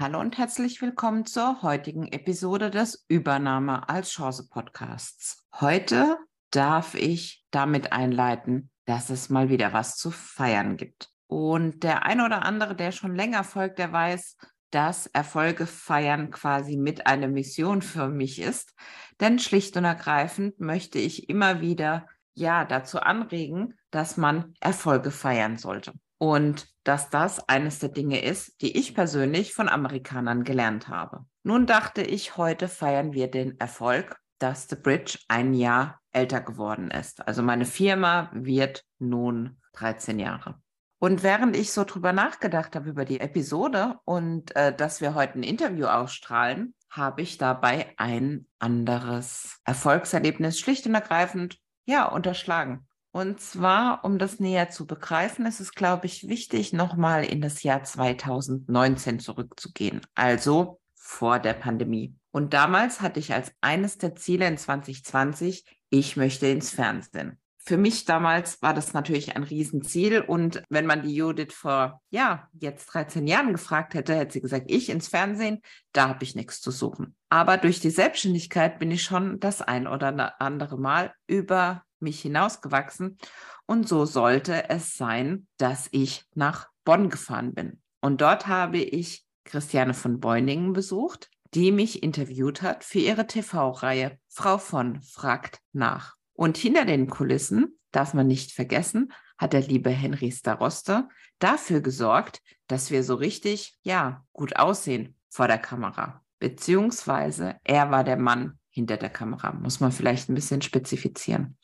Hallo und herzlich willkommen zur heutigen Episode des Übernahme als Chance Podcasts. Heute darf ich damit einleiten, dass es mal wieder was zu feiern gibt. Und der eine oder andere, der schon länger folgt, der weiß, dass Erfolge feiern quasi mit einer Mission für mich ist. Denn schlicht und ergreifend möchte ich immer wieder ja dazu anregen, dass man Erfolge feiern sollte. Und dass das eines der Dinge ist, die ich persönlich von Amerikanern gelernt habe. Nun dachte ich, heute feiern wir den Erfolg, dass The Bridge ein Jahr älter geworden ist. Also meine Firma wird nun 13 Jahre. Und während ich so drüber nachgedacht habe über die Episode und äh, dass wir heute ein Interview ausstrahlen, habe ich dabei ein anderes Erfolgserlebnis schlicht und ergreifend ja unterschlagen. Und zwar, um das näher zu begreifen, ist es, glaube ich, wichtig, nochmal in das Jahr 2019 zurückzugehen, also vor der Pandemie. Und damals hatte ich als eines der Ziele in 2020, ich möchte ins Fernsehen. Für mich damals war das natürlich ein Riesenziel. Und wenn man die Judith vor, ja, jetzt 13 Jahren gefragt hätte, hätte sie gesagt, ich ins Fernsehen, da habe ich nichts zu suchen. Aber durch die Selbstständigkeit bin ich schon das ein oder andere Mal über mich hinausgewachsen. Und so sollte es sein, dass ich nach Bonn gefahren bin. Und dort habe ich Christiane von Beuningen besucht, die mich interviewt hat für ihre TV-Reihe Frau von fragt nach. Und hinter den Kulissen, darf man nicht vergessen, hat der liebe Henry Staroste dafür gesorgt, dass wir so richtig, ja, gut aussehen vor der Kamera. Beziehungsweise er war der Mann hinter der Kamera, muss man vielleicht ein bisschen spezifizieren.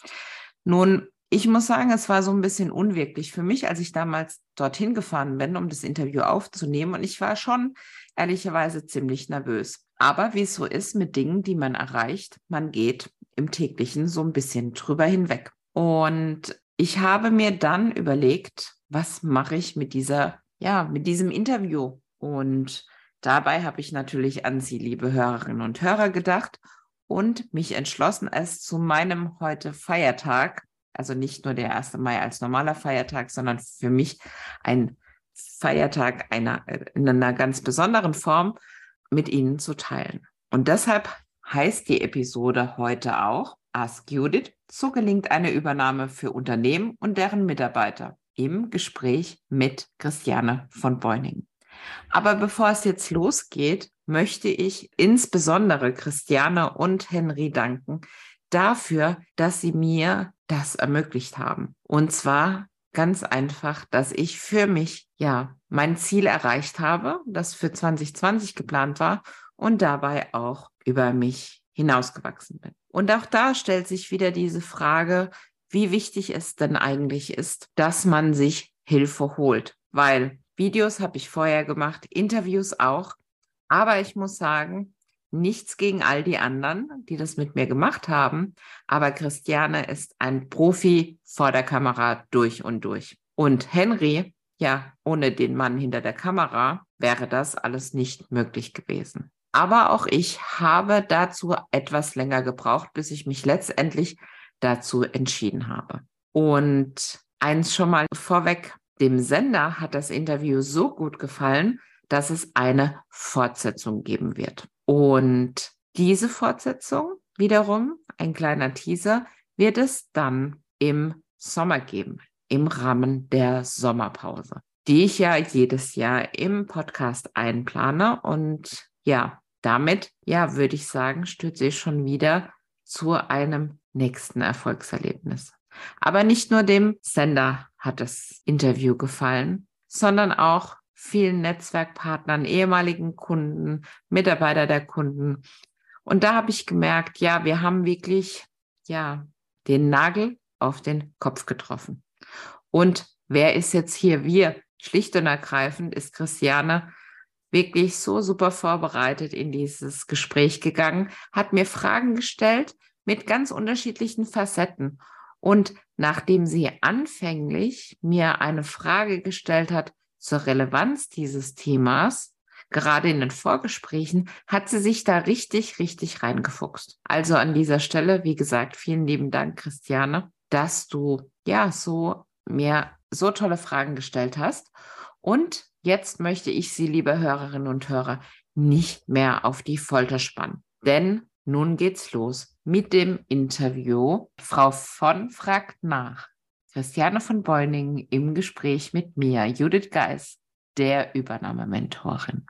Nun, ich muss sagen, es war so ein bisschen unwirklich für mich, als ich damals dorthin gefahren bin, um das Interview aufzunehmen. Und ich war schon ehrlicherweise ziemlich nervös. Aber wie es so ist mit Dingen, die man erreicht, man geht im täglichen so ein bisschen drüber hinweg. Und ich habe mir dann überlegt, was mache ich mit dieser, ja, mit diesem Interview? Und dabei habe ich natürlich an Sie, liebe Hörerinnen und Hörer, gedacht und mich entschlossen, es zu meinem heute Feiertag, also nicht nur der 1. Mai als normaler Feiertag, sondern für mich ein Feiertag einer, in einer ganz besonderen Form mit Ihnen zu teilen. Und deshalb heißt die Episode heute auch Ask Judith, so gelingt eine Übernahme für Unternehmen und deren Mitarbeiter im Gespräch mit Christiane von Beuningen. Aber bevor es jetzt losgeht, möchte ich insbesondere Christiane und Henry danken dafür, dass sie mir das ermöglicht haben. Und zwar ganz einfach, dass ich für mich ja mein Ziel erreicht habe, das für 2020 geplant war und dabei auch über mich hinausgewachsen bin. Und auch da stellt sich wieder diese Frage, wie wichtig es denn eigentlich ist, dass man sich Hilfe holt, weil Videos habe ich vorher gemacht, Interviews auch, aber ich muss sagen, nichts gegen all die anderen, die das mit mir gemacht haben. Aber Christiane ist ein Profi vor der Kamera durch und durch. Und Henry, ja, ohne den Mann hinter der Kamera wäre das alles nicht möglich gewesen. Aber auch ich habe dazu etwas länger gebraucht, bis ich mich letztendlich dazu entschieden habe. Und eins schon mal vorweg, dem Sender hat das Interview so gut gefallen, dass es eine Fortsetzung geben wird. Und diese Fortsetzung wiederum, ein kleiner Teaser, wird es dann im Sommer geben, im Rahmen der Sommerpause, die ich ja jedes Jahr im Podcast einplane. Und ja, damit, ja, würde ich sagen, stürze ich schon wieder zu einem nächsten Erfolgserlebnis. Aber nicht nur dem Sender hat das Interview gefallen, sondern auch vielen Netzwerkpartnern, ehemaligen Kunden, Mitarbeiter der Kunden. Und da habe ich gemerkt, ja, wir haben wirklich, ja, den Nagel auf den Kopf getroffen. Und wer ist jetzt hier wir? Schlicht und ergreifend ist Christiane wirklich so super vorbereitet in dieses Gespräch gegangen, hat mir Fragen gestellt, mit ganz unterschiedlichen Facetten. Und nachdem sie anfänglich mir eine Frage gestellt hat zur Relevanz dieses Themas, gerade in den Vorgesprächen, hat sie sich da richtig, richtig reingefuchst. Also an dieser Stelle, wie gesagt, vielen lieben Dank, Christiane, dass du ja so mir so tolle Fragen gestellt hast. Und jetzt möchte ich Sie, liebe Hörerinnen und Hörer, nicht mehr auf die Folter spannen. Denn nun geht's los mit dem Interview. Frau von fragt nach. Christiane von Beuningen im Gespräch mit mir, Judith Geis, der Übernahmementorin.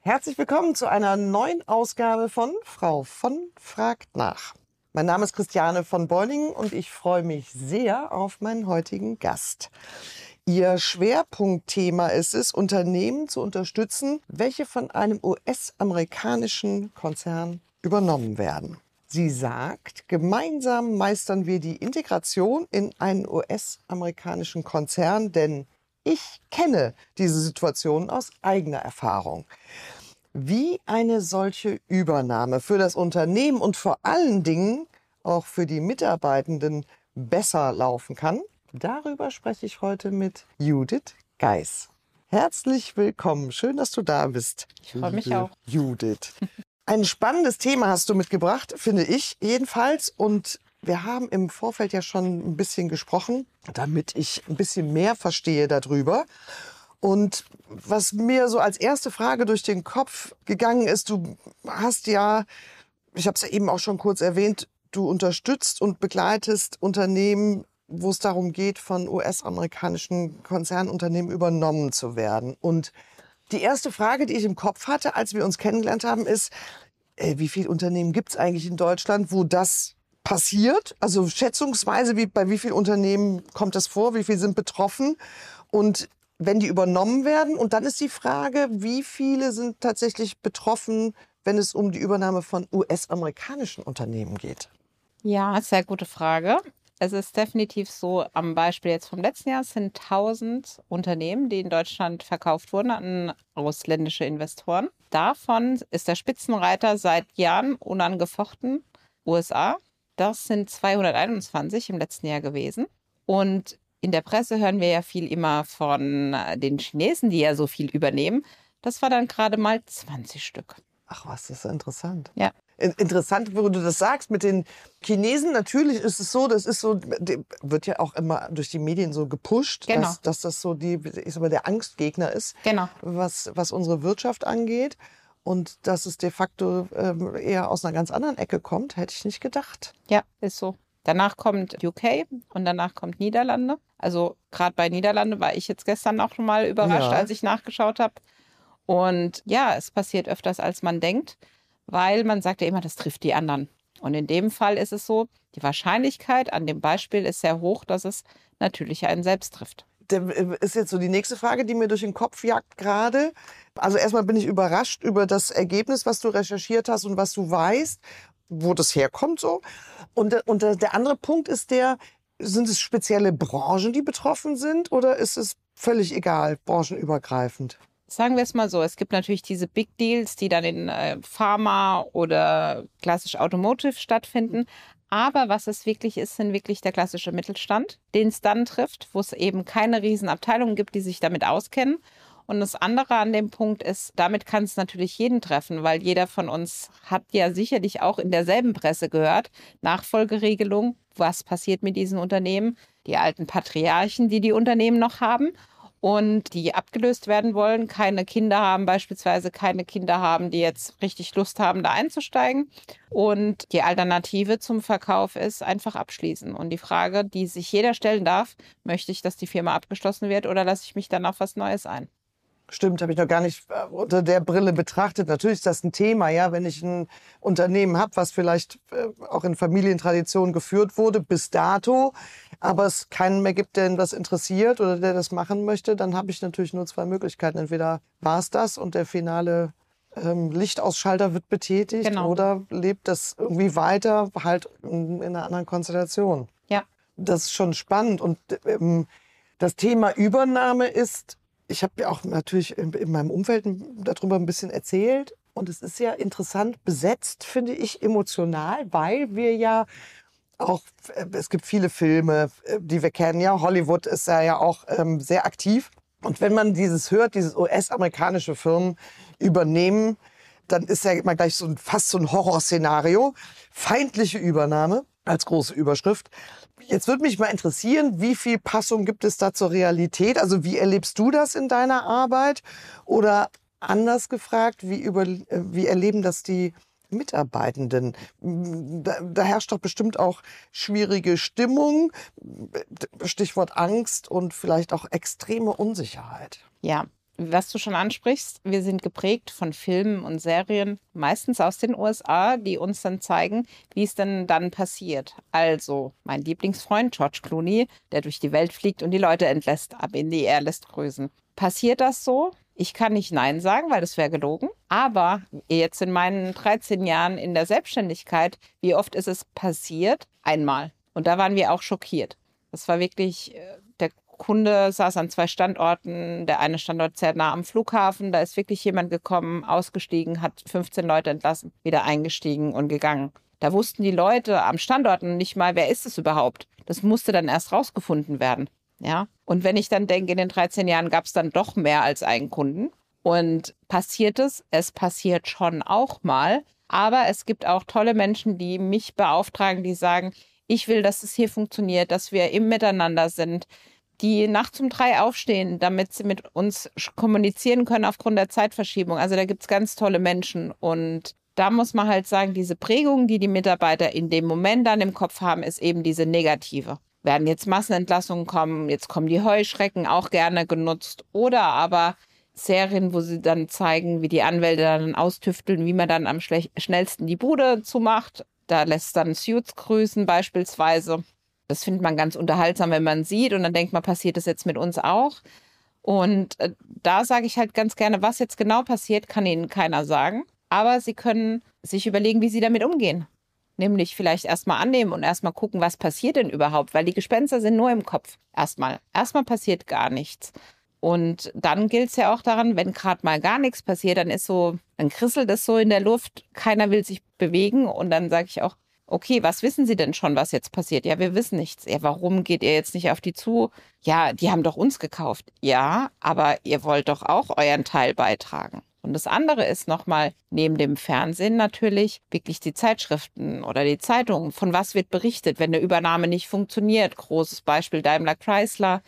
Herzlich willkommen zu einer neuen Ausgabe von Frau von fragt nach. Mein Name ist Christiane von Beuningen und ich freue mich sehr auf meinen heutigen Gast. Ihr Schwerpunktthema ist es, Unternehmen zu unterstützen, welche von einem US-amerikanischen Konzern übernommen werden. Sie sagt, gemeinsam meistern wir die Integration in einen US-amerikanischen Konzern, denn ich kenne diese Situation aus eigener Erfahrung. Wie eine solche Übernahme für das Unternehmen und vor allen Dingen auch für die Mitarbeitenden besser laufen kann, darüber spreche ich heute mit Judith Geis. Herzlich willkommen. Schön, dass du da bist. Ich freue mich auch. Judith. Ein spannendes Thema hast du mitgebracht, finde ich jedenfalls. Und wir haben im Vorfeld ja schon ein bisschen gesprochen, damit ich ein bisschen mehr verstehe darüber. Und was mir so als erste Frage durch den Kopf gegangen ist, du hast ja, ich habe es ja eben auch schon kurz erwähnt, du unterstützt und begleitest Unternehmen, wo es darum geht, von US-amerikanischen Konzernunternehmen übernommen zu werden. Und die erste Frage, die ich im Kopf hatte, als wir uns kennengelernt haben, ist, äh, wie viele Unternehmen gibt es eigentlich in Deutschland, wo das passiert? Also schätzungsweise, wie, bei wie vielen Unternehmen kommt das vor? Wie viele sind betroffen? Und wenn die übernommen werden. Und dann ist die Frage, wie viele sind tatsächlich betroffen, wenn es um die Übernahme von US-amerikanischen Unternehmen geht? Ja, sehr gute Frage. Es ist definitiv so, am Beispiel jetzt vom letzten Jahr sind 1000 Unternehmen, die in Deutschland verkauft wurden an ausländische Investoren. Davon ist der Spitzenreiter seit Jahren unangefochten USA. Das sind 221 im letzten Jahr gewesen. Und in der Presse hören wir ja viel immer von den Chinesen, die ja so viel übernehmen. Das war dann gerade mal 20 Stück. Ach was, das ist interessant. Ja. Interessant, wo du das sagst, mit den Chinesen, natürlich ist es so, das ist so, wird ja auch immer durch die Medien so gepusht, genau. dass, dass das so die, ich sag mal, der Angstgegner ist, genau. was, was unsere Wirtschaft angeht. Und dass es de facto ähm, eher aus einer ganz anderen Ecke kommt, hätte ich nicht gedacht. Ja, ist so. Danach kommt UK und danach kommt Niederlande. Also gerade bei Niederlande war ich jetzt gestern auch schon mal überrascht, ja. als ich nachgeschaut habe. Und ja, es passiert öfters, als man denkt, weil man sagt ja immer, das trifft die anderen. Und in dem Fall ist es so, die Wahrscheinlichkeit an dem Beispiel ist sehr hoch, dass es natürlich einen selbst trifft. Das äh, ist jetzt so die nächste Frage, die mir durch den Kopf jagt gerade. Also erstmal bin ich überrascht über das Ergebnis, was du recherchiert hast und was du weißt, wo das herkommt so. Und, und der andere Punkt ist der, sind es spezielle Branchen, die betroffen sind oder ist es völlig egal, branchenübergreifend? Sagen wir es mal so, es gibt natürlich diese Big Deals, die dann in äh, Pharma oder klassisch Automotive stattfinden. Aber was es wirklich ist, sind wirklich der klassische Mittelstand, den es dann trifft, wo es eben keine Riesenabteilungen gibt, die sich damit auskennen. Und das andere an dem Punkt ist, damit kann es natürlich jeden treffen, weil jeder von uns hat ja sicherlich auch in derselben Presse gehört, Nachfolgeregelung, was passiert mit diesen Unternehmen, die alten Patriarchen, die die Unternehmen noch haben und die abgelöst werden wollen, keine Kinder haben, beispielsweise keine Kinder haben, die jetzt richtig Lust haben, da einzusteigen. Und die Alternative zum Verkauf ist einfach abschließen. Und die Frage, die sich jeder stellen darf, möchte ich, dass die Firma abgeschlossen wird oder lasse ich mich dann auf was Neues ein? Stimmt, habe ich noch gar nicht äh, unter der Brille betrachtet. Natürlich ist das ein Thema, ja, wenn ich ein Unternehmen habe, was vielleicht äh, auch in Familientradition geführt wurde bis dato, aber es keinen mehr gibt, der das interessiert oder der das machen möchte, dann habe ich natürlich nur zwei Möglichkeiten. Entweder war es das und der finale ähm, Lichtausschalter wird betätigt genau. oder lebt das irgendwie weiter, halt in, in einer anderen Konstellation. Ja. Das ist schon spannend und ähm, das Thema Übernahme ist ich habe ja auch natürlich in, in, meinem Umfeld darüber ein bisschen erzählt. Und es ist ja interessant besetzt, finde ich, emotional, weil wir ja auch, äh, es gibt viele Filme, äh, die wir kennen. Ja, Hollywood ist ja, ja auch ähm, sehr aktiv. Und wenn man dieses hört, dieses US-amerikanische Firmen übernehmen, dann ist ja immer gleich so ein, fast so ein Horrorszenario. Feindliche Übernahme als große Überschrift. Jetzt würde mich mal interessieren, wie viel Passung gibt es da zur Realität? Also wie erlebst du das in deiner Arbeit? Oder anders gefragt, wie, über, äh, wie erleben das die Mitarbeitenden? Da, da, herrscht doch bestimmt auch schwierige Stimmung, Stichwort Angst und vielleicht auch extreme Unsicherheit. Ja, was du schon ansprichst, wir sind geprägt von Filmen und Serien, meistens aus den USA, die uns dann zeigen, wie es denn dann passiert. Also, mein Lieblingsfreund George Clooney, der durch die Welt fliegt und die Leute entlässt, ab in die Air lässt grüßen. Passiert das so? Ich kann nicht Nein sagen, weil das wäre gelogen. Aber jetzt in meinen 13 Jahren in der Selbstständigkeit, wie oft ist es passiert? Einmal. Und da waren wir auch schockiert. Das war wirklich äh, Kunde saß an zwei Standorten. Der eine Standort sehr nah am Flughafen. Da ist wirklich jemand gekommen, ausgestiegen, hat 15 Leute entlassen, wieder eingestiegen und gegangen. Da wussten die Leute am Standorten nicht mal, wer ist es überhaupt. Das musste dann erst rausgefunden werden. Ja. Und wenn ich dann denke, in den 13 Jahren gab es dann doch mehr als einen Kunden. Und passiert es? Es passiert schon auch mal. Aber es gibt auch tolle Menschen, die mich beauftragen, die sagen, ich will, dass es hier funktioniert, dass wir im Miteinander sind, die nachts um drei aufstehen, damit sie mit uns kommunizieren können aufgrund der Zeitverschiebung. Also da gibt es ganz tolle Menschen und da muss man halt sagen, diese Prägung, die die Mitarbeiter in dem Moment dann im Kopf haben, ist eben diese negative. Werden jetzt Massenentlassungen kommen, jetzt kommen die Heuschrecken auch gerne genutzt oder aber Serien, wo sie dann zeigen, wie die Anwälte dann austüfteln, wie man dann am schnellsten die Bude zumacht. Da lässt dann Suits grüßen beispielsweise. Das findet man ganz unterhaltsam, wenn man sieht und dann denkt man, passiert das jetzt mit uns auch? Und äh, da sage ich halt ganz gerne, was jetzt genau passiert, kann Ihnen keiner sagen. Aber Sie können sich überlegen, wie Sie damit umgehen. Nämlich vielleicht erstmal annehmen und erstmal gucken, was passiert denn überhaupt, weil die Gespenster sind nur im Kopf. Erstmal. Erstmal passiert gar nichts. Und dann gilt es ja auch daran, wenn gerade mal gar nichts passiert, dann ist so, dann krisselt es so in der Luft, keiner will sich bewegen und dann sage ich auch, okay, was wissen Sie denn schon, was jetzt passiert? Ja, wir wissen nichts. Ja, warum geht ihr jetzt nicht auf die zu? Ja, die haben doch uns gekauft. Ja, aber ihr wollt doch auch euren Teil beitragen. Und das andere ist nochmal neben dem Fernsehen natürlich wirklich die Zeitschriften oder die Zeitungen. Von was wird berichtet, wenn eine Übernahme nicht funktioniert? Großes Beispiel Daimler Chrysler.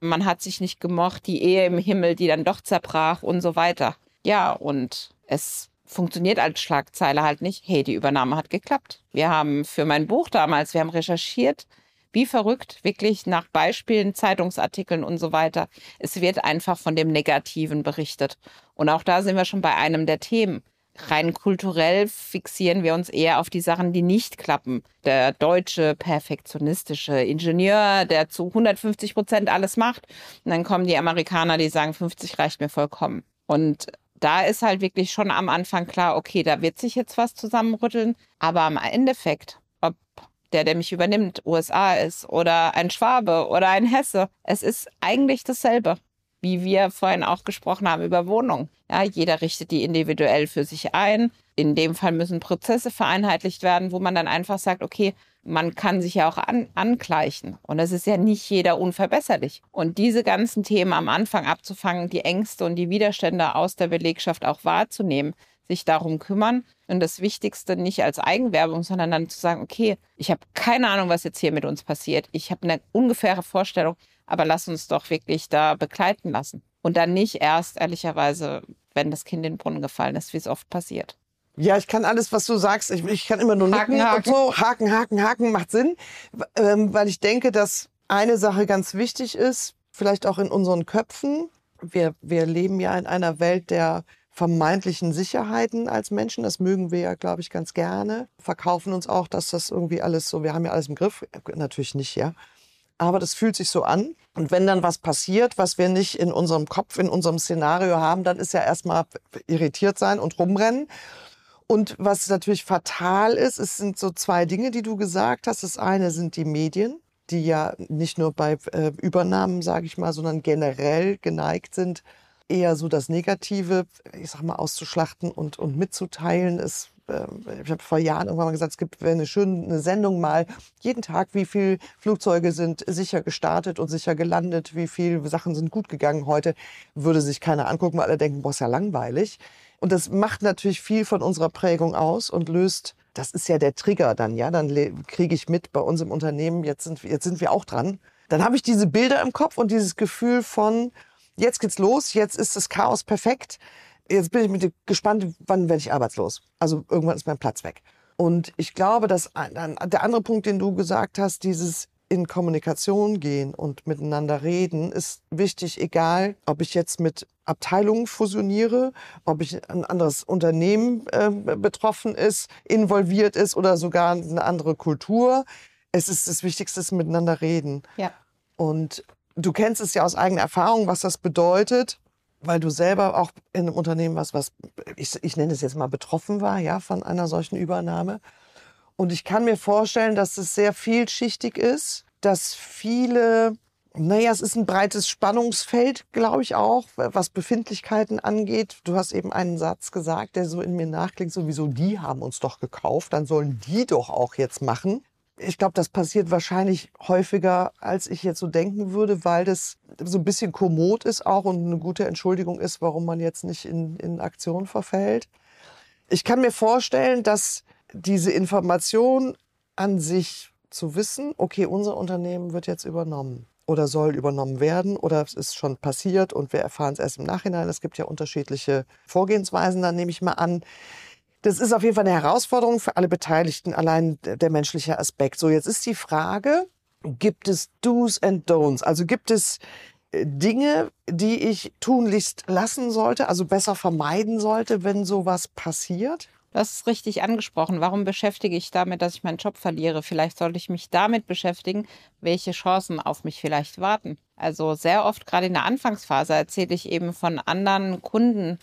Man hat sich nicht gemocht, die Ehe im Himmel, die dann doch zerbrach und so weiter. Ja, und es funktioniert als Schlagzeile halt nicht. Hey, die Übernahme hat geklappt. Wir haben für mein Buch damals, wir haben recherchiert, wie verrückt, wirklich nach Beispielen, Zeitungsartikeln und so weiter. Es wird einfach von dem Negativen berichtet. Und auch da sind wir schon bei einem der Themen. Rein kulturell fixieren wir uns eher auf die Sachen, die nicht klappen. Der deutsche perfektionistische Ingenieur, der zu 150 Prozent alles macht. Und dann kommen die Amerikaner, die sagen, 50 reicht mir vollkommen. Und da ist halt wirklich schon am Anfang klar, okay, da wird sich jetzt was zusammenrütteln. Aber am Endeffekt, ob der, der mich übernimmt, USA ist oder ein Schwabe oder ein Hesse, es ist eigentlich dasselbe, wie wir vorhin auch gesprochen haben über Wohnungen. Ja, jeder richtet die individuell für sich ein. In dem Fall müssen Prozesse vereinheitlicht werden, wo man dann einfach sagt, okay, man kann sich ja auch an, angleichen. Und es ist ja nicht jeder unverbesserlich. Und diese ganzen Themen am Anfang abzufangen, die Ängste und die Widerstände aus der Belegschaft auch wahrzunehmen, sich darum kümmern und das Wichtigste nicht als Eigenwerbung, sondern dann zu sagen, okay, ich habe keine Ahnung, was jetzt hier mit uns passiert. Ich habe eine ungefähre Vorstellung, aber lass uns doch wirklich da begleiten lassen. Und dann nicht erst, ehrlicherweise, wenn das Kind in den Brunnen gefallen ist, wie es oft passiert. Ja, ich kann alles, was du sagst. Ich, ich kann immer nur haken, nicken haken. und so. Haken, haken, haken macht Sinn, ähm, weil ich denke, dass eine Sache ganz wichtig ist, vielleicht auch in unseren Köpfen. Wir, wir leben ja in einer Welt der vermeintlichen Sicherheiten als Menschen. Das mögen wir ja, glaube ich, ganz gerne. Verkaufen uns auch, dass das irgendwie alles so, wir haben ja alles im Griff. Natürlich nicht, ja. Aber das fühlt sich so an. Und wenn dann was passiert, was wir nicht in unserem Kopf, in unserem Szenario haben, dann ist ja erstmal irritiert sein und rumrennen. Und was natürlich fatal ist, es sind so zwei Dinge, die du gesagt hast. Das eine sind die Medien, die ja nicht nur bei äh, Übernahmen, sage ich mal, sondern generell geneigt sind, eher so das Negative, ich sag mal, auszuschlachten und, und mitzuteilen. Es, äh, ich habe vor Jahren irgendwann mal gesagt, es gibt eine schöne Sendung mal, jeden Tag, wie viele Flugzeuge sind sicher gestartet und sicher gelandet, wie viele Sachen sind gut gegangen heute, würde sich keiner angucken, weil alle denken, boah, ist ja langweilig. Und das macht natürlich viel von unserer Prägung aus und löst, das ist ja der Trigger dann, ja, dann kriege ich mit bei uns im Unternehmen, jetzt sind, jetzt sind wir auch dran. Dann habe ich diese Bilder im Kopf und dieses Gefühl von, jetzt geht's los, jetzt ist das Chaos perfekt. Jetzt bin ich mit gespannt, wann werde ich arbeitslos. Also irgendwann ist mein Platz weg. Und ich glaube, dass der andere Punkt, den du gesagt hast, dieses in Kommunikation gehen und miteinander reden, ist wichtig, egal ob ich jetzt mit Abteilungen fusioniere, ob ich ein anderes Unternehmen äh, betroffen ist, involviert ist oder sogar eine andere Kultur. Es ist das Wichtigste, ist miteinander reden. Ja. Und du kennst es ja aus eigener Erfahrung, was das bedeutet, weil du selber auch in einem Unternehmen warst, was ich, ich nenne es jetzt mal betroffen war, ja, von einer solchen Übernahme. Und ich kann mir vorstellen, dass es sehr vielschichtig ist, dass viele, naja, es ist ein breites Spannungsfeld, glaube ich auch, was Befindlichkeiten angeht. Du hast eben einen Satz gesagt, der so in mir nachklingt, sowieso, die haben uns doch gekauft, dann sollen die doch auch jetzt machen ich glaube, das passiert wahrscheinlich häufiger, als ich jetzt so denken würde, weil das so ein bisschen kommod ist auch und eine gute Entschuldigung ist, warum man jetzt nicht in, in Aktion verfällt. Ich kann mir vorstellen, dass diese Information an sich zu wissen, okay, unser Unternehmen wird jetzt übernommen oder soll übernommen werden oder es ist schon passiert und wir erfahren es erst im Nachhinein. Es gibt ja unterschiedliche Vorgehensweisen, dann nehme ich mal an. Das ist auf jeden Fall eine Herausforderung für alle Beteiligten, allein der menschliche Aspekt. So, jetzt ist die Frage, gibt es Do's and Don'ts? Also gibt es äh, Dinge, die ich tunlichst lassen sollte, also besser vermeiden sollte, wenn sowas passiert? Das ist richtig angesprochen. Warum beschäftige ich damit, dass ich meinen Job verliere? Vielleicht sollte ich mich damit beschäftigen, welche Chancen auf mich vielleicht warten. Also sehr oft, gerade in der Anfangsphase, erzähle ich eben von anderen Kunden,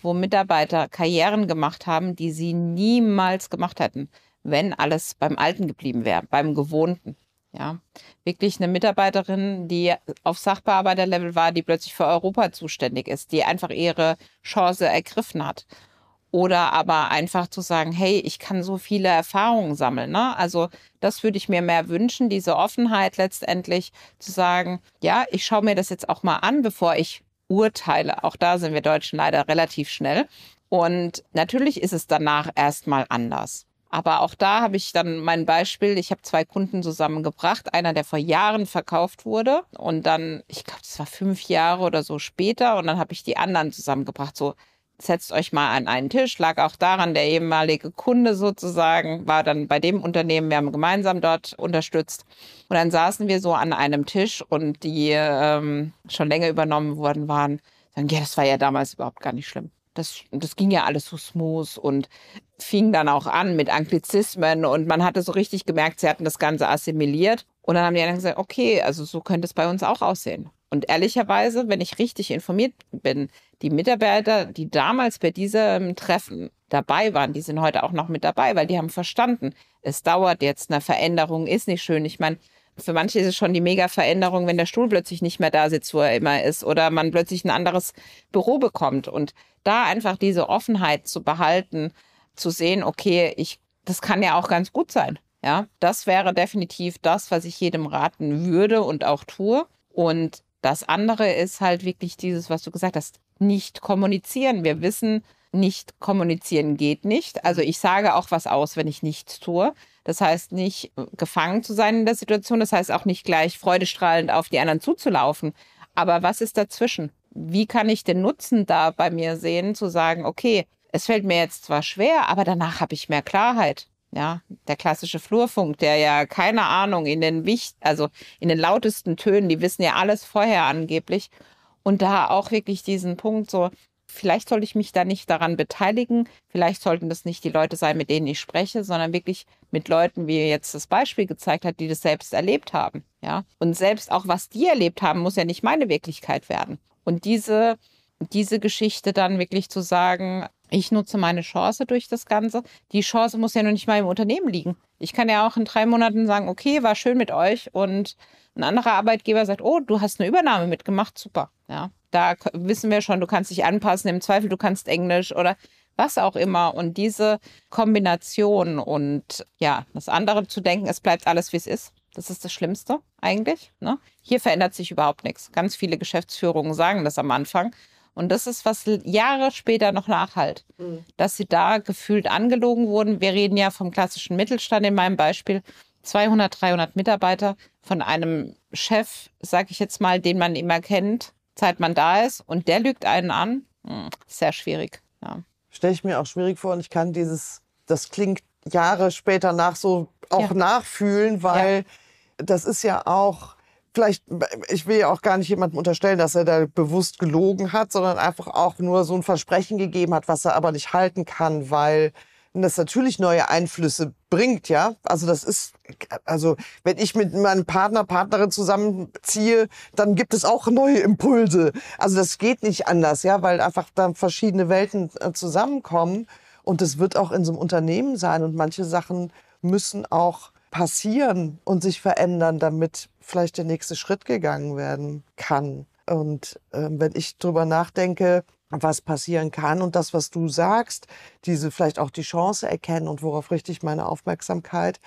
wo Mitarbeiter Karrieren gemacht haben, die sie niemals gemacht hätten, wenn alles beim Alten geblieben wäre, beim Gewohnten. Ja, wirklich eine Mitarbeiterin, die auf Sachbearbeiterlevel war, die plötzlich für Europa zuständig ist, die einfach ihre Chance ergriffen hat. Oder aber einfach zu sagen, hey, ich kann so viele Erfahrungen sammeln. Ne? Also das würde ich mir mehr wünschen, diese Offenheit letztendlich zu sagen, ja, ich schaue mir das jetzt auch mal an, bevor ich urteile. Auch da sind wir Deutschen leider relativ schnell. Und natürlich ist es danach erstmal anders. Aber auch da habe ich dann mein Beispiel. Ich habe zwei Kunden zusammengebracht. Einer, der vor Jahren verkauft wurde. Und dann, ich glaube, das war fünf Jahre oder so später. Und dann habe ich die anderen zusammengebracht. So setzt euch mal an einen Tisch, lag auch daran, der ehemalige Kunde sozusagen war dann bei dem Unternehmen, wir haben gemeinsam dort unterstützt. Und dann saßen wir so an einem Tisch und die ähm, schon länger übernommen worden waren, sagen, ja, das war ja damals überhaupt gar nicht schlimm. Das, das ging ja alles so smooth und fing dann auch an mit Anglizismen und man hatte so richtig gemerkt, sie hatten das Ganze assimiliert. Und dann haben die anderen gesagt, okay, also so könnte es bei uns auch aussehen. Und ehrlicherweise, wenn ich richtig informiert bin, die Mitarbeiter, die damals bei diesem Treffen dabei waren, die sind heute auch noch mit dabei, weil die haben verstanden, es dauert jetzt, eine Veränderung ist nicht schön. Ich meine, für manche ist es schon die Mega-Veränderung, wenn der Stuhl plötzlich nicht mehr da sitzt, wo er immer ist, oder man plötzlich ein anderes Büro bekommt. Und da einfach diese Offenheit zu behalten, zu sehen, okay, ich, das kann ja auch ganz gut sein. Ja, das wäre definitiv das, was ich jedem raten würde und auch tue. Und das andere ist halt wirklich dieses, was du gesagt hast, nicht kommunizieren. Wir wissen, nicht kommunizieren geht nicht. Also ich sage auch was aus, wenn ich nichts tue. Das heißt nicht gefangen zu sein in der Situation. Das heißt auch nicht gleich freudestrahlend auf die anderen zuzulaufen. Aber was ist dazwischen? Wie kann ich den Nutzen da bei mir sehen, zu sagen, okay, es fällt mir jetzt zwar schwer, aber danach habe ich mehr Klarheit. Ja, der klassische Flurfunk, der ja keine Ahnung in den wicht, also in den lautesten Tönen, die wissen ja alles vorher angeblich. Und da auch wirklich diesen Punkt so, vielleicht sollte ich mich da nicht daran beteiligen, vielleicht sollten das nicht die Leute sein, mit denen ich spreche, sondern wirklich mit Leuten, wie jetzt das Beispiel gezeigt hat, die das selbst erlebt haben. Ja, und selbst auch was die erlebt haben, muss ja nicht meine Wirklichkeit werden. Und diese, diese Geschichte dann wirklich zu sagen, ich nutze meine Chance durch das Ganze. Die Chance muss ja noch nicht mal im Unternehmen liegen. Ich kann ja auch in drei Monaten sagen, okay, war schön mit euch und ein anderer Arbeitgeber sagt, oh, du hast eine Übernahme mitgemacht, super. Ja, da wissen wir schon, du kannst dich anpassen, im Zweifel du kannst Englisch oder was auch immer. Und diese Kombination und ja, das andere zu denken, es bleibt alles, wie es ist. Das ist das Schlimmste eigentlich. Ne? Hier verändert sich überhaupt nichts. Ganz viele Geschäftsführungen sagen das am Anfang. Und das ist, was Jahre später noch nachhalt, mhm. dass sie da gefühlt angelogen wurden. Wir reden ja vom klassischen Mittelstand in meinem Beispiel. 200, 300 Mitarbeiter von einem Chef, sag ich jetzt mal, den man immer kennt, seit man da ist und der lügt einen an. Hm, sehr schwierig. Ja. Stelle ich mir auch schwierig vor und ich kann dieses, das klingt Jahre später nach so auch ja. nachfühlen, weil ja. das ist ja auch vielleicht, ich will ja auch gar nicht jemandem unterstellen, dass er da bewusst gelogen hat, sondern einfach auch nur so ein Versprechen gegeben hat, was er aber nicht halten kann, weil das natürlich neue Einflüsse bringt, ja. Also das ist, also wenn ich mit meinem Partner, Partnerin zusammenziehe, dann gibt es auch neue Impulse. Also das geht nicht anders, ja, weil einfach dann verschiedene Welten äh, zusammenkommen. Und das wird auch in so einem Unternehmen sein. Und manche Sachen müssen auch passieren und sich verändern, damit vielleicht der nächste Schritt gegangen werden kann. Und äh, wenn ich drüber nachdenke, was passieren kann. Und das, was du sagst, diese vielleicht auch die Chance erkennen und worauf richte ich meine Aufmerksamkeit,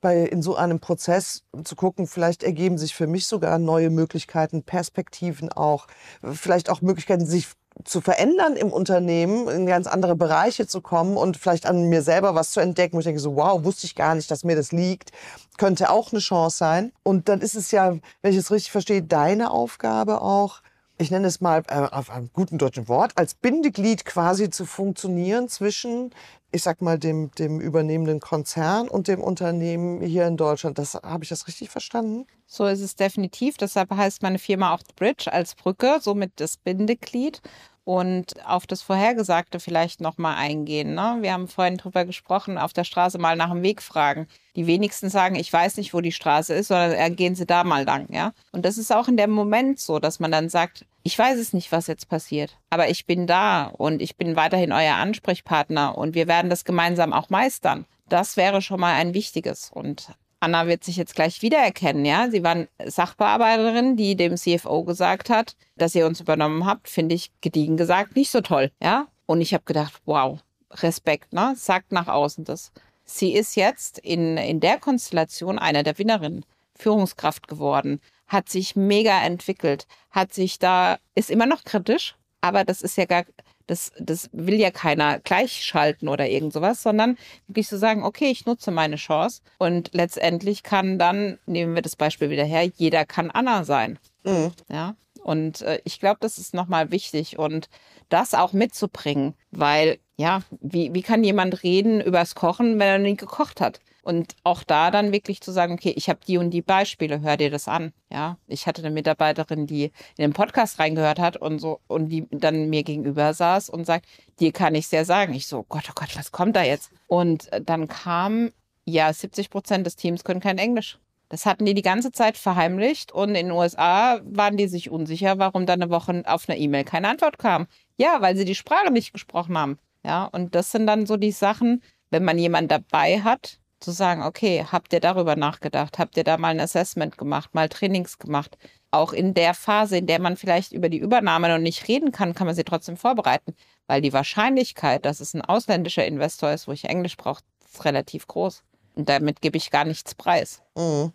bei in so einem Prozess zu gucken, vielleicht ergeben sich für mich sogar neue Möglichkeiten, Perspektiven auch, vielleicht auch Möglichkeiten, sich zu verändern im Unternehmen, in ganz andere Bereiche zu kommen und vielleicht an mir selber was zu entdecken, wo ich denke so, wow, wusste ich gar nicht, dass mir das liegt, könnte auch eine Chance sein. Und dann ist es ja, wenn ich es richtig verstehe, deine Aufgabe auch, ich nenne es mal äh, auf einem guten deutschen Wort, als Bindeglied quasi zu funktionieren zwischen, ich sag mal, dem, dem übernehmenden Konzern und dem Unternehmen hier in Deutschland. Das habe ich das richtig verstanden? So ist es definitiv. Deshalb heißt meine Firma auch Bridge als Brücke, somit das Bindeglied und auf das Vorhergesagte vielleicht nochmal eingehen. Ne? Wir haben vorhin drüber gesprochen, auf der Straße mal nach dem Weg fragen. Die wenigsten sagen, ich weiß nicht, wo die Straße ist, sondern äh, gehen Sie da mal lang. Ja? Und das ist auch in dem Moment so, dass man dann sagt, ich weiß es nicht, was jetzt passiert, aber ich bin da und ich bin weiterhin euer Ansprechpartner und wir werden das gemeinsam auch meistern. Das wäre schon mal ein wichtiges. Und Anna wird sich jetzt gleich wiedererkennen, ja. Sie waren Sachbearbeiterin, die dem CFO gesagt hat, dass ihr uns übernommen habt, finde ich gediegen gesagt nicht so toll, ja. Und ich habe gedacht, wow, Respekt, ne? Sagt nach außen das. Sie ist jetzt in, in der Konstellation einer der Winnerinnen, Führungskraft geworden, hat sich mega entwickelt, hat sich da, ist immer noch kritisch, aber das ist ja gar, das, das will ja keiner gleichschalten oder irgend sowas, sondern wirklich so sagen, okay, ich nutze meine Chance und letztendlich kann dann, nehmen wir das Beispiel wieder her, jeder kann Anna sein. Mhm. Ja. Und äh, ich glaube, das ist nochmal wichtig und das auch mitzubringen, weil ja, wie, wie kann jemand reden übers Kochen, wenn er nie gekocht hat? Und auch da dann wirklich zu sagen, okay, ich habe die und die Beispiele, hör dir das an. Ja, ich hatte eine Mitarbeiterin, die in den Podcast reingehört hat und so und die dann mir gegenüber saß und sagt, dir kann ich sehr sagen. Ich so, Gott, oh Gott, was kommt da jetzt? Und dann kam, ja, 70 Prozent des Teams können kein Englisch. Das hatten die die ganze Zeit verheimlicht und in den USA waren die sich unsicher, warum dann eine Woche auf eine E-Mail keine Antwort kam. Ja, weil sie die Sprache nicht gesprochen haben. Ja, und das sind dann so die Sachen, wenn man jemanden dabei hat, zu sagen, okay, habt ihr darüber nachgedacht? Habt ihr da mal ein Assessment gemacht, mal Trainings gemacht? Auch in der Phase, in der man vielleicht über die Übernahme noch nicht reden kann, kann man sie trotzdem vorbereiten, weil die Wahrscheinlichkeit, dass es ein ausländischer Investor ist, wo ich Englisch brauche, ist relativ groß. Und damit gebe ich gar nichts preis. Mhm.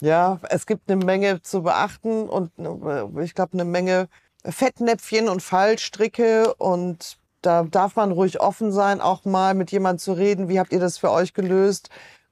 Ja, es gibt eine Menge zu beachten und äh, ich glaube eine Menge Fettnäpfchen und Fallstricke und da darf man ruhig offen sein, auch mal mit jemandem zu reden. Wie habt ihr das für euch gelöst?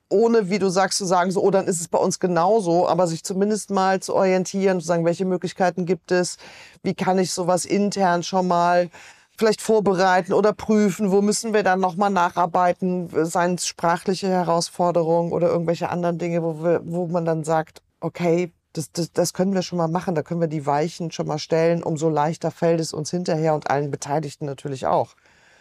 Ohne, wie du sagst, zu sagen, so, oh, dann ist es bei uns genauso, aber sich zumindest mal zu orientieren, zu sagen, welche Möglichkeiten gibt es? Wie kann ich sowas intern schon mal vielleicht vorbereiten oder prüfen? Wo müssen wir dann nochmal nacharbeiten? Seien es sprachliche Herausforderungen oder irgendwelche anderen Dinge, wo, wir, wo man dann sagt, okay, das, das, das können wir schon mal machen. Da können wir die Weichen schon mal stellen. Umso leichter fällt es uns hinterher und allen Beteiligten natürlich auch.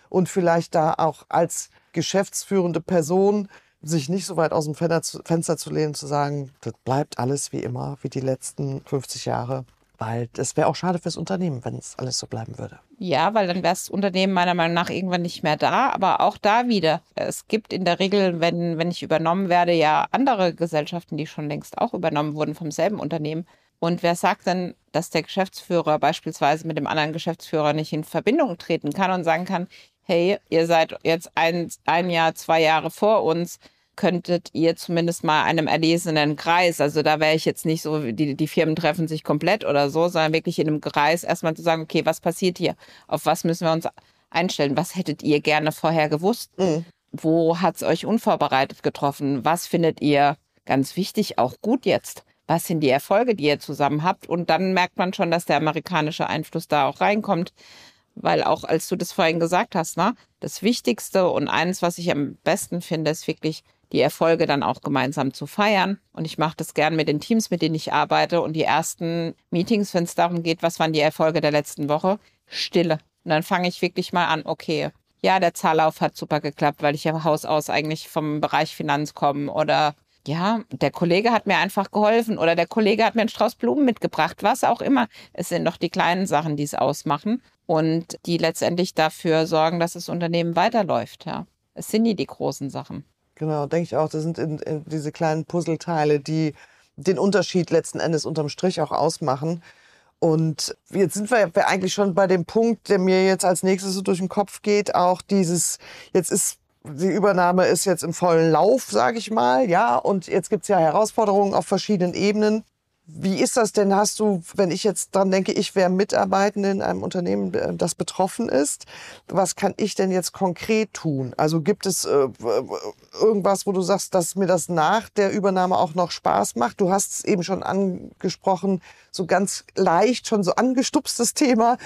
Und vielleicht da auch als geschäftsführende Person sich nicht so weit aus dem Fenster zu lehnen, zu sagen, das bleibt alles wie immer, wie die letzten 50 Jahre. Weil das wäre auch schade fürs Unternehmen, wenn es alles so bleiben würde. Ja, weil dann wäre das Unternehmen meiner Meinung nach irgendwann nicht mehr da. Aber auch da wieder. Es gibt in der Regel, wenn, wenn ich übernommen werde, ja andere Gesellschaften, die schon längst auch übernommen wurden vom selben Unternehmen. Und wer sagt denn, dass der Geschäftsführer beispielsweise mit dem anderen Geschäftsführer nicht in Verbindung treten kann und sagen kann, hey, ihr seid jetzt ein, ein Jahr, zwei Jahre vor uns, könntet ihr zumindest mal einem erlesenen Kreis, also da wäre ich jetzt nicht so, die, die Firmen treffen sich komplett oder so, sondern wirklich in einem Kreis erstmal zu sagen, okay, was passiert hier? Auf was müssen wir uns einstellen? Was hättet ihr gerne vorher gewusst? Mhm. Wo hat es euch unvorbereitet getroffen? Was findet ihr ganz wichtig, auch gut jetzt? Was sind die Erfolge, die ihr zusammen habt? Und dann merkt man schon, dass der amerikanische Einfluss da auch reinkommt weil auch als du das vorhin gesagt hast, ne, das Wichtigste und eines, was ich am besten finde, ist wirklich die Erfolge dann auch gemeinsam zu feiern. Und ich mache das gern mit den Teams, mit denen ich arbeite. Und die ersten Meetings, wenn es darum geht, was waren die Erfolge der letzten Woche, Stille. Und dann fange ich wirklich mal an, okay, ja, der Zahllauf hat super geklappt, weil ich ja Haus aus eigentlich vom Bereich Finanz komme oder ja, der Kollege hat mir einfach geholfen oder der Kollege hat mir einen Strauß Blumen mitgebracht, was auch immer. Es sind doch die kleinen Sachen, die es ausmachen und die letztendlich dafür sorgen, dass das Unternehmen weiterläuft. Ja, es sind nie die großen Sachen. Genau, denke ich auch. Das sind in, in diese kleinen Puzzleteile, die den Unterschied letzten Endes unterm Strich auch ausmachen. Und jetzt sind wir eigentlich schon bei dem Punkt, der mir jetzt als nächstes so durch den Kopf geht, auch dieses, jetzt ist die Übernahme ist jetzt im vollen Lauf, sage ich mal, ja, und jetzt gibt's ja Herausforderungen auf verschiedenen Ebenen. Wie ist das denn? Hast du, wenn ich jetzt dran denke, ich wäre Mitarbeitende in einem Unternehmen, äh, das betroffen ist, was kann ich denn jetzt konkret tun? Also gibt es äh, irgendwas, wo du sagst, dass mir das nach der Übernahme auch noch Spaß macht? Du hast es eben schon angesprochen, so ganz leicht, schon so angestupstes Thema.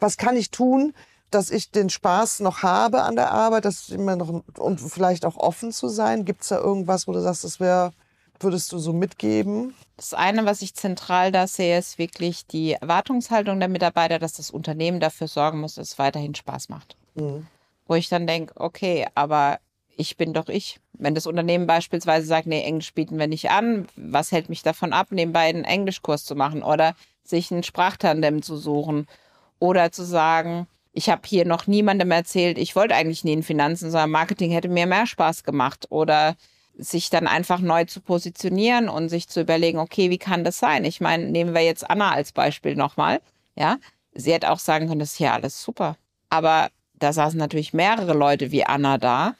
Was kann ich tun, dass ich den Spaß noch habe an der Arbeit, dass immer noch und vielleicht auch offen zu sein? Gibt es da irgendwas, wo du sagst, das wäre würdest du so mitgeben? Das eine, was ich zentral da sehe, ist wirklich die Erwartungshaltung der Mitarbeiter, dass das Unternehmen dafür sorgen muss, dass es weiterhin Spaß macht. Mhm. Wo ich dann denke, okay, aber ich bin doch ich. Wenn das Unternehmen beispielsweise sagt, nee, Englisch bieten wir nicht an, was hält mich davon ab, nebenbei einen Englischkurs zu machen oder sich einen Sprachtandem zu suchen oder zu sagen, ich habe hier noch niemandem erzählt, ich wollte eigentlich nie in Finanzen, sondern Marketing hätte mir mehr Spaß gemacht oder sich dann einfach neu zu positionieren und sich zu überlegen, okay, wie kann das sein? Ich meine, nehmen wir jetzt Anna als Beispiel nochmal. Ja, sie hätte auch sagen können, das ist ja alles super. Aber da saßen natürlich mehrere Leute wie Anna da.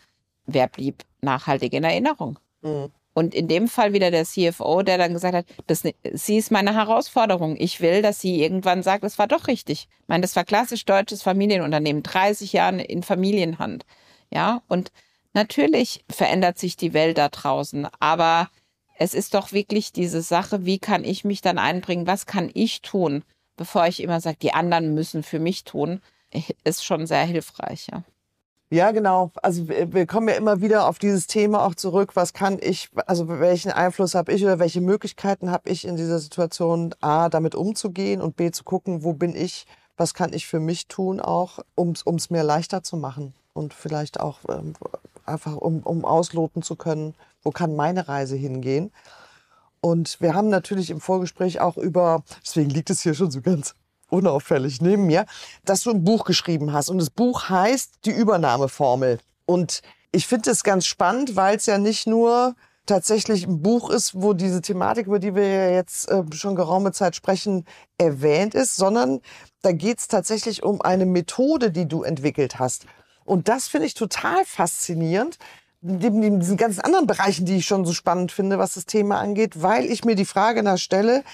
Wer blieb nachhaltig in Erinnerung? Mhm. Und in dem Fall wieder der CFO, der dann gesagt hat, das, sie ist meine Herausforderung. Ich will, dass sie irgendwann sagt, es war doch richtig. Ich meine, das war klassisch deutsches Familienunternehmen, 30 Jahre in Familienhand. Ja, und Natürlich verändert sich die Welt da draußen, aber es ist doch wirklich diese Sache, wie kann ich mich dann einbringen, was kann ich tun, bevor ich immer sage, die anderen müssen für mich tun, ist schon sehr hilfreich. Ja. Ja, genau. Also wir kommen ja immer wieder auf dieses Thema auch zurück. Was kann ich, also welchen Einfluss habe ich oder welche Möglichkeiten habe ich in dieser Situation, A, damit umzugehen und B, zu gucken, wo bin ich, was kann ich für mich tun auch, um es mir leichter zu machen und vielleicht auch ähm, einfach um, um ausloten zu können, wo kann meine Reise hingehen. Und wir haben natürlich im Vorgespräch auch über, deswegen liegt es hier schon so ganz unauffällig neben mir, dass du ein Buch geschrieben hast. Und das Buch heißt Die Übernahmeformel. Und ich finde es ganz spannend, weil es ja nicht nur tatsächlich ein Buch ist, wo diese Thematik, über die wir ja jetzt äh, schon geraume Zeit sprechen, erwähnt ist, sondern da geht es tatsächlich um eine Methode, die du entwickelt hast. Und das finde ich total faszinierend, neben diesen ganzen anderen Bereichen, die ich schon so spannend finde, was das Thema angeht, weil ich mir die Frage nach stelle,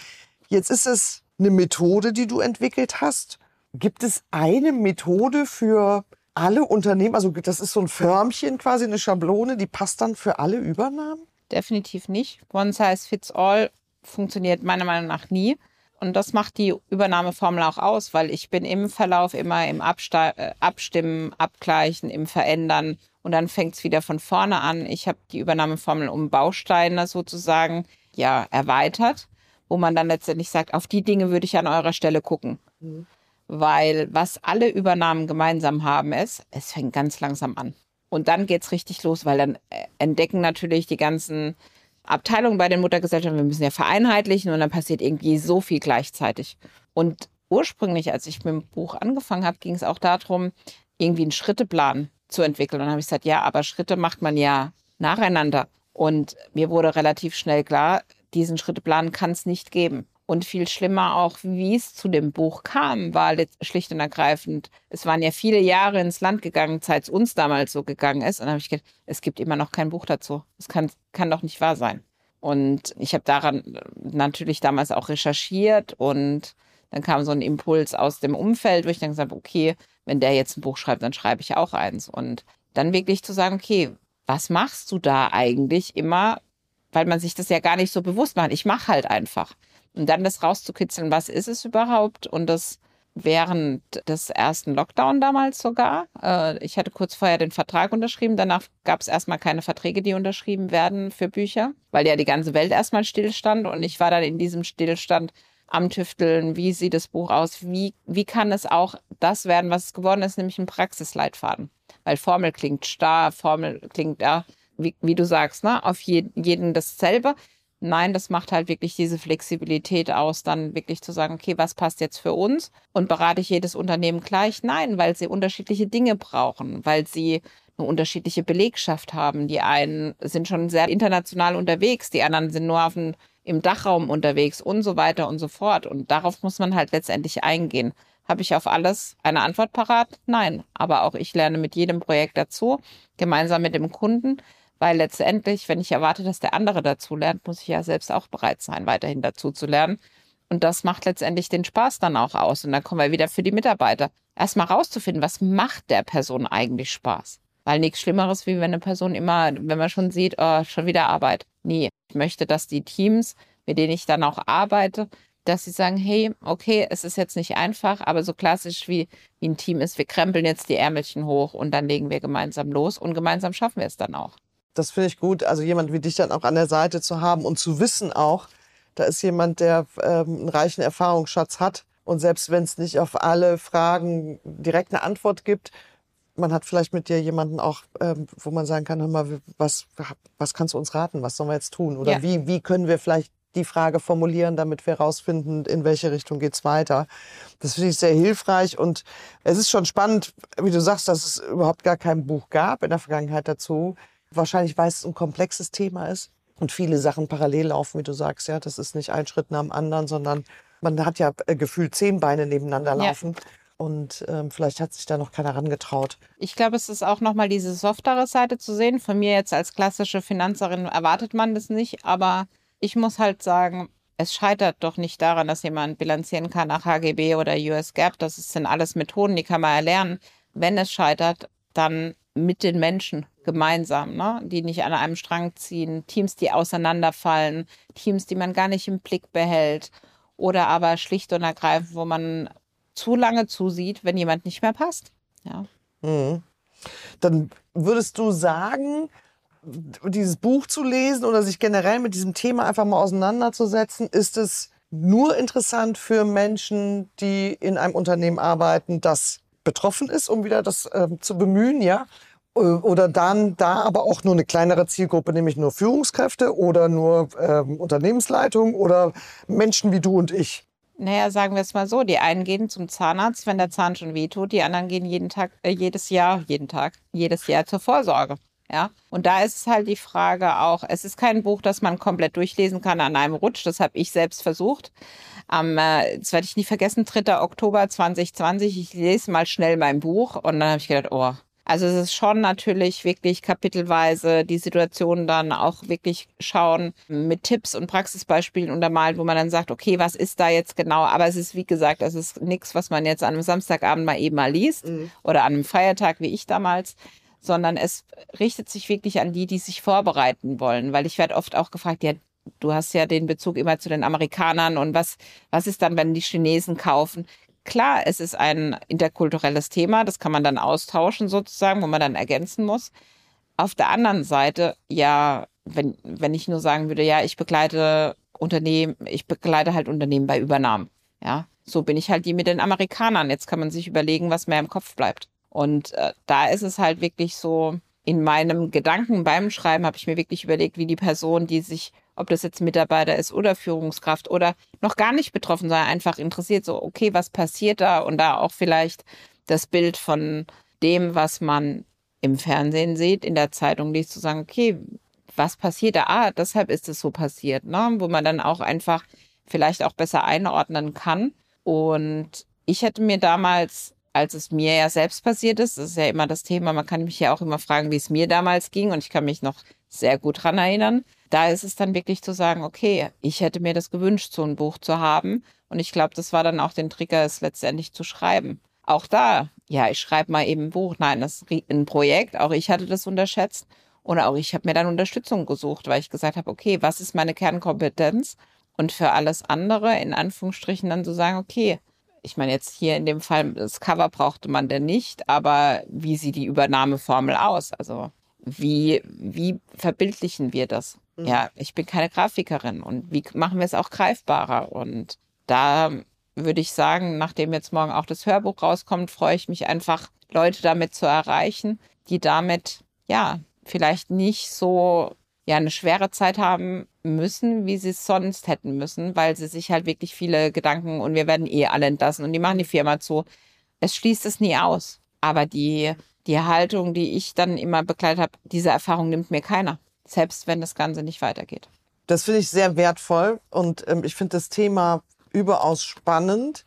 jetzt ist es eine Methode, die du entwickelt hast. Gibt es eine Methode für alle Unternehmen? Also das ist so ein Förmchen quasi, eine Schablone, die passt dann für alle Übernahmen? Definitiv nicht. One size fits all funktioniert meiner Meinung nach nie. Und das macht die Übernahmeformel auch aus, weil ich bin im Verlauf immer im Absta äh, Abstimmen, Abgleichen, im Verändern und dann fängt es wieder von vorne an. Ich habe die Übernahmeformel um Bausteine sozusagen ja erweitert, wo man dann letztendlich sagt, auf die Dinge würde ich an eurer Stelle gucken. Mhm. Weil was alle Übernahmen gemeinsam haben ist, es fängt ganz langsam an. Und dann geht's richtig los, weil dann äh, entdecken natürlich die ganzen Abteilungen bei den Muttergesellschaften, wir müssen ja vereinheitlichen und dann passiert irgendwie so viel gleichzeitig. Und ursprünglich, als ich mit dem Buch angefangen habe, ging es auch darum, irgendwie einen Schritteplan zu entwickeln. Und dann habe ich gesagt, ja, aber Schritte macht man ja nacheinander. Und mir wurde relativ schnell klar, diesen Schritteplan kann es nicht geben. Und viel schlimmer auch, wie es zu dem Buch kam, war schlicht und ergreifend. Es waren ja viele Jahre ins Land gegangen, seit es uns damals so gegangen ist. Und dann habe ich gedacht, es gibt immer noch kein Buch dazu. Es kann, kann doch nicht wahr sein. Und ich habe daran natürlich damals auch recherchiert und dann kam so ein Impuls aus dem Umfeld, wo ich dann gesagt habe, okay, wenn der jetzt ein Buch schreibt, dann schreibe ich auch eins. Und dann wirklich zu sagen, okay, was machst du da eigentlich immer? Weil man sich das ja gar nicht so bewusst macht. Ich mache halt einfach. Und dann das rauszukitzeln, was ist es überhaupt? Und das während des ersten Lockdown damals sogar. Äh, ich hatte kurz vorher den Vertrag unterschrieben. Danach gab es erstmal keine Verträge, die unterschrieben werden für Bücher, weil ja die ganze Welt erstmal stillstand. Und ich war dann in diesem Stillstand am Tüfteln. Wie sieht das Buch aus? Wie, wie kann es auch das werden, was es geworden ist, nämlich ein Praxisleitfaden? Weil Formel klingt starr, Formel klingt, ja, wie, wie du sagst, ne, auf jeden, jeden dasselbe. Nein, das macht halt wirklich diese Flexibilität aus, dann wirklich zu sagen, okay, was passt jetzt für uns? Und berate ich jedes Unternehmen gleich? Nein, weil sie unterschiedliche Dinge brauchen, weil sie eine unterschiedliche Belegschaft haben. Die einen sind schon sehr international unterwegs, die anderen sind nur auf dem, im Dachraum unterwegs und so weiter und so fort. Und darauf muss man halt letztendlich eingehen. Habe ich auf alles eine Antwort parat? Nein. Aber auch ich lerne mit jedem Projekt dazu, gemeinsam mit dem Kunden. Weil letztendlich, wenn ich erwarte, dass der andere dazu lernt, muss ich ja selbst auch bereit sein, weiterhin dazu zu lernen. Und das macht letztendlich den Spaß dann auch aus. Und dann kommen wir wieder für die Mitarbeiter. Erstmal rauszufinden, was macht der Person eigentlich Spaß? Weil nichts Schlimmeres, wie wenn eine Person immer, wenn man schon sieht, oh, schon wieder Arbeit. Nee, ich möchte, dass die Teams, mit denen ich dann auch arbeite, dass sie sagen, hey, okay, es ist jetzt nicht einfach, aber so klassisch wie, wie ein Team ist, wir krempeln jetzt die Ärmelchen hoch und dann legen wir gemeinsam los und gemeinsam schaffen wir es dann auch das finde ich gut, also jemand wie dich dann auch an der Seite zu haben und zu wissen auch, da ist jemand, der ähm, einen reichen Erfahrungsschatz hat. Und selbst wenn es nicht auf alle Fragen direkt eine Antwort gibt, man hat vielleicht mit dir jemanden auch, ähm, wo man sagen kann, hör mal, was, was kannst du uns raten? Was sollen wir jetzt tun? Oder ja. wie, wie können wir vielleicht die Frage formulieren, damit wir herausfinden, in welche Richtung geht's weiter. Das finde ich sehr hilfreich und es ist schon spannend, wie du sagst, dass es überhaupt gar kein Buch gab in der Vergangenheit dazu wahrscheinlich, weil es ein komplexes Thema ist und viele Sachen parallel laufen, wie du sagst. Ja, das ist nicht ein Schritt nach dem anderen, sondern man hat ja äh, gefühlt zehn Beine nebeneinander laufen. Ja. Und ähm, vielleicht hat sich da noch keiner rangetraut. Ich glaube, es ist auch nochmal diese softere Seite zu sehen. Von mir jetzt als klassische Finanzerin erwartet man das nicht. Aber ich muss halt sagen, es scheitert doch nicht daran, dass jemand bilanzieren kann nach HGB oder US GAAP. Das sind alles Methoden, die kann man erlernen. Wenn es scheitert, dann mit den Menschen gemeinsam, ne? die nicht an einem Strang ziehen, Teams, die auseinanderfallen, Teams, die man gar nicht im Blick behält oder aber schlicht und ergreifend, wo man zu lange zusieht, wenn jemand nicht mehr passt. Ja. Mhm. Dann würdest du sagen, dieses Buch zu lesen oder sich generell mit diesem Thema einfach mal auseinanderzusetzen, ist es nur interessant für Menschen, die in einem Unternehmen arbeiten, das betroffen ist, um wieder das äh, zu bemühen, ja? Äh, oder dann da aber auch nur eine kleinere Zielgruppe, nämlich nur Führungskräfte oder nur ähm, Unternehmensleitung oder Menschen wie du und ich? Naja, sagen wir es mal so, die einen gehen zum Zahnarzt, wenn der Zahn schon wehtut, die anderen gehen jeden Tag, äh, jedes Jahr, jeden Tag, jedes Jahr zur Vorsorge. Ja, und da ist es halt die Frage auch, es ist kein Buch, das man komplett durchlesen kann an einem Rutsch. Das habe ich selbst versucht. Am, äh, das werde ich nie vergessen, 3. Oktober 2020. Ich lese mal schnell mein Buch und dann habe ich gedacht, oh, also es ist schon natürlich wirklich kapitelweise die Situation dann auch wirklich schauen mit Tipps und Praxisbeispielen untermalt, wo man dann sagt, okay, was ist da jetzt genau? Aber es ist, wie gesagt, es ist nichts, was man jetzt an einem Samstagabend mal eben mal liest mhm. oder an einem Feiertag wie ich damals, sondern es richtet sich wirklich an die, die sich vorbereiten wollen, weil ich werde oft auch gefragt, ja, du hast ja den Bezug immer zu den Amerikanern und was, was ist dann, wenn die Chinesen kaufen? Klar, es ist ein interkulturelles Thema, das kann man dann austauschen sozusagen, wo man dann ergänzen muss. Auf der anderen Seite, ja, wenn, wenn ich nur sagen würde, ja, ich begleite Unternehmen, ich begleite halt Unternehmen bei Übernahmen. Ja, so bin ich halt die mit den Amerikanern. Jetzt kann man sich überlegen, was mehr im Kopf bleibt. Und äh, da ist es halt wirklich so, in meinem Gedanken beim Schreiben habe ich mir wirklich überlegt, wie die Person, die sich ob das jetzt Mitarbeiter ist oder Führungskraft oder noch gar nicht betroffen, sondern einfach interessiert, so, okay, was passiert da? Und da auch vielleicht das Bild von dem, was man im Fernsehen sieht, in der Zeitung liest, zu sagen, okay, was passiert da? Ah, deshalb ist es so passiert, ne? Wo man dann auch einfach vielleicht auch besser einordnen kann. Und ich hätte mir damals, als es mir ja selbst passiert ist, das ist ja immer das Thema, man kann mich ja auch immer fragen, wie es mir damals ging. Und ich kann mich noch sehr gut dran erinnern. Da ist es dann wirklich zu sagen, okay, ich hätte mir das gewünscht, so ein Buch zu haben. Und ich glaube, das war dann auch den Trigger, es letztendlich zu schreiben. Auch da, ja, ich schreibe mal eben ein Buch. Nein, das ist ein Projekt. Auch ich hatte das unterschätzt. Oder auch ich habe mir dann Unterstützung gesucht, weil ich gesagt habe, okay, was ist meine Kernkompetenz? Und für alles andere, in Anführungsstrichen, dann zu sagen, okay, ich meine jetzt hier in dem Fall, das Cover brauchte man denn nicht, aber wie sieht die Übernahmeformel aus? Also wie, wie verbildlichen wir das? Mhm. Ja, ich bin keine Grafikerin und wie machen wir es auch greifbarer? Und da würde ich sagen, nachdem jetzt morgen auch das Hörbuch rauskommt, freue ich mich einfach, Leute damit zu erreichen, die damit, ja, vielleicht nicht so ja eine schwere Zeit haben müssen, wie sie es sonst hätten müssen, weil sie sich halt wirklich viele Gedanken und wir werden eh alle entlassen und die machen die Firma zu. Es schließt es nie aus. Aber die, die Haltung, die ich dann immer begleitet habe, diese Erfahrung nimmt mir keiner. Selbst wenn das Ganze nicht weitergeht. Das finde ich sehr wertvoll und ähm, ich finde das Thema überaus spannend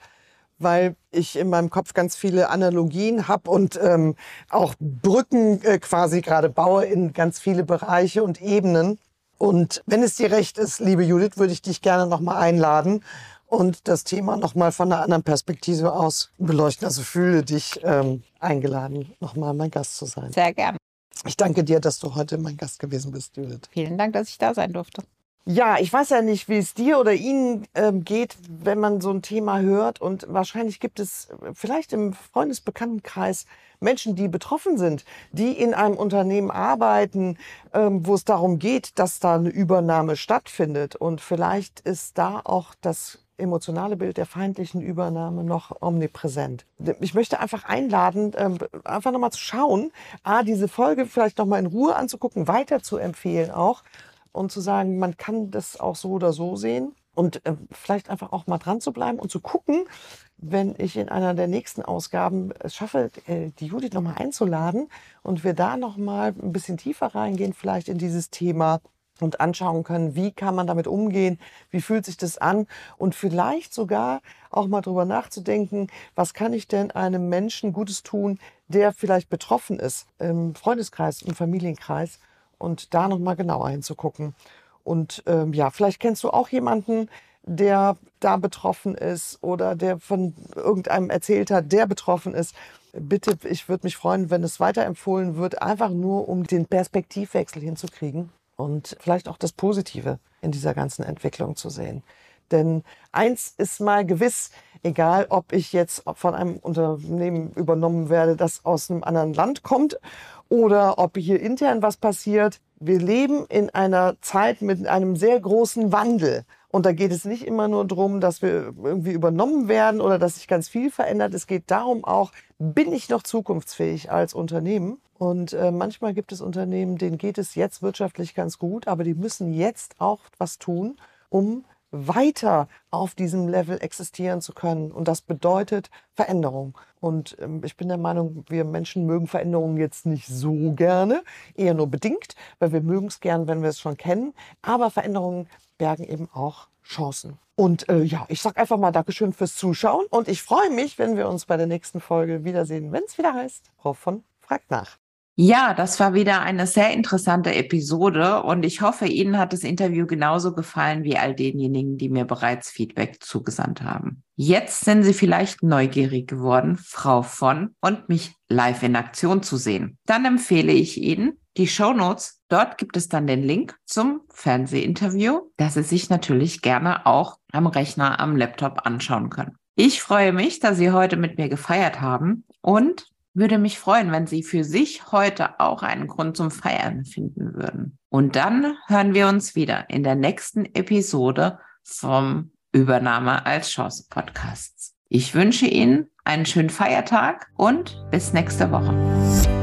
weil ich in meinem Kopf ganz viele Analogien habe und ähm, auch Brücken äh, quasi gerade baue in ganz viele Bereiche und Ebenen. Und wenn es dir recht ist, liebe Judith, würde ich dich gerne nochmal einladen und das Thema nochmal von einer anderen Perspektive aus beleuchten. Also fühle dich ähm, eingeladen, nochmal mein Gast zu sein. Sehr gern. Ich danke dir, dass du heute mein Gast gewesen bist, Judith. Vielen Dank, dass ich da sein durfte. Ja, ich weiß ja nicht, wie es dir oder Ihnen ähm, geht, wenn man so ein Thema hört. Und wahrscheinlich gibt es äh, vielleicht im Freundesbekanntenkreis Menschen, die betroffen sind, die in einem Unternehmen arbeiten, ähm, wo es darum geht, dass da eine Übernahme stattfindet. Und vielleicht ist da auch das emotionale Bild der feindlichen Übernahme noch omnipräsent. Ich möchte einfach einladen, ähm, einfach nochmal zu schauen, a, diese Folge vielleicht nochmal in Ruhe anzugucken, weiter zu empfehlen auch und zu sagen, man kann das auch so oder so sehen und äh, vielleicht einfach auch mal dran zu bleiben und zu gucken, wenn ich in einer der nächsten Ausgaben es schaffe, äh, die Judith nochmal einzuladen und wir da nochmal ein bisschen tiefer reingehen, vielleicht in dieses Thema und anschauen können, wie kann man damit umgehen, wie fühlt sich das an und vielleicht sogar auch mal drüber nachzudenken, was kann ich denn einem Menschen Gutes tun, der vielleicht betroffen ist, im Freundeskreis, im Familienkreis und da nochmal genauer hinzugucken. Und ähm, ja, vielleicht kennst du auch jemanden, der da betroffen ist oder der von irgendeinem erzählt hat, der betroffen ist. Bitte, ich würde mich freuen, wenn es weiterempfohlen wird, einfach nur um den Perspektivwechsel hinzukriegen und vielleicht auch das Positive in dieser ganzen Entwicklung zu sehen. Denn eins ist mal gewiss, egal ob ich jetzt von einem Unternehmen übernommen werde, das aus einem anderen Land kommt oder ob hier intern was passiert. Wir leben in einer Zeit mit einem sehr großen Wandel. Und da geht es nicht immer nur darum, dass wir irgendwie übernommen werden oder dass sich ganz viel verändert. Es geht darum auch, bin ich noch zukunftsfähig als Unternehmen? Und äh, manchmal gibt es Unternehmen, denen geht es jetzt wirtschaftlich ganz gut, aber die müssen jetzt auch was tun, um weiter auf diesem Level existieren zu können. Und das bedeutet Veränderung. Und ähm, ich bin der Meinung, wir Menschen mögen Veränderungen jetzt nicht so gerne, eher nur bedingt, weil wir mögen es gern, wenn wir es schon kennen. Aber Veränderungen bergen eben auch Chancen. Und äh, ja, ich sage einfach mal Dankeschön fürs Zuschauen und ich freue mich, wenn wir uns bei der nächsten Folge wiedersehen, wenn es wieder heißt, Frau von fragt nach. Ja, das war wieder eine sehr interessante Episode und ich hoffe, Ihnen hat das Interview genauso gefallen wie all denjenigen, die mir bereits Feedback zugesandt haben. Jetzt sind Sie vielleicht neugierig geworden, Frau von und mich live in Aktion zu sehen. Dann empfehle ich Ihnen die Show Notes. Dort gibt es dann den Link zum Fernsehinterview, das Sie sich natürlich gerne auch am Rechner, am Laptop anschauen können. Ich freue mich, dass Sie heute mit mir gefeiert haben und würde mich freuen, wenn Sie für sich heute auch einen Grund zum Feiern finden würden. Und dann hören wir uns wieder in der nächsten Episode vom Übernahme als Chance Podcasts. Ich wünsche Ihnen einen schönen Feiertag und bis nächste Woche.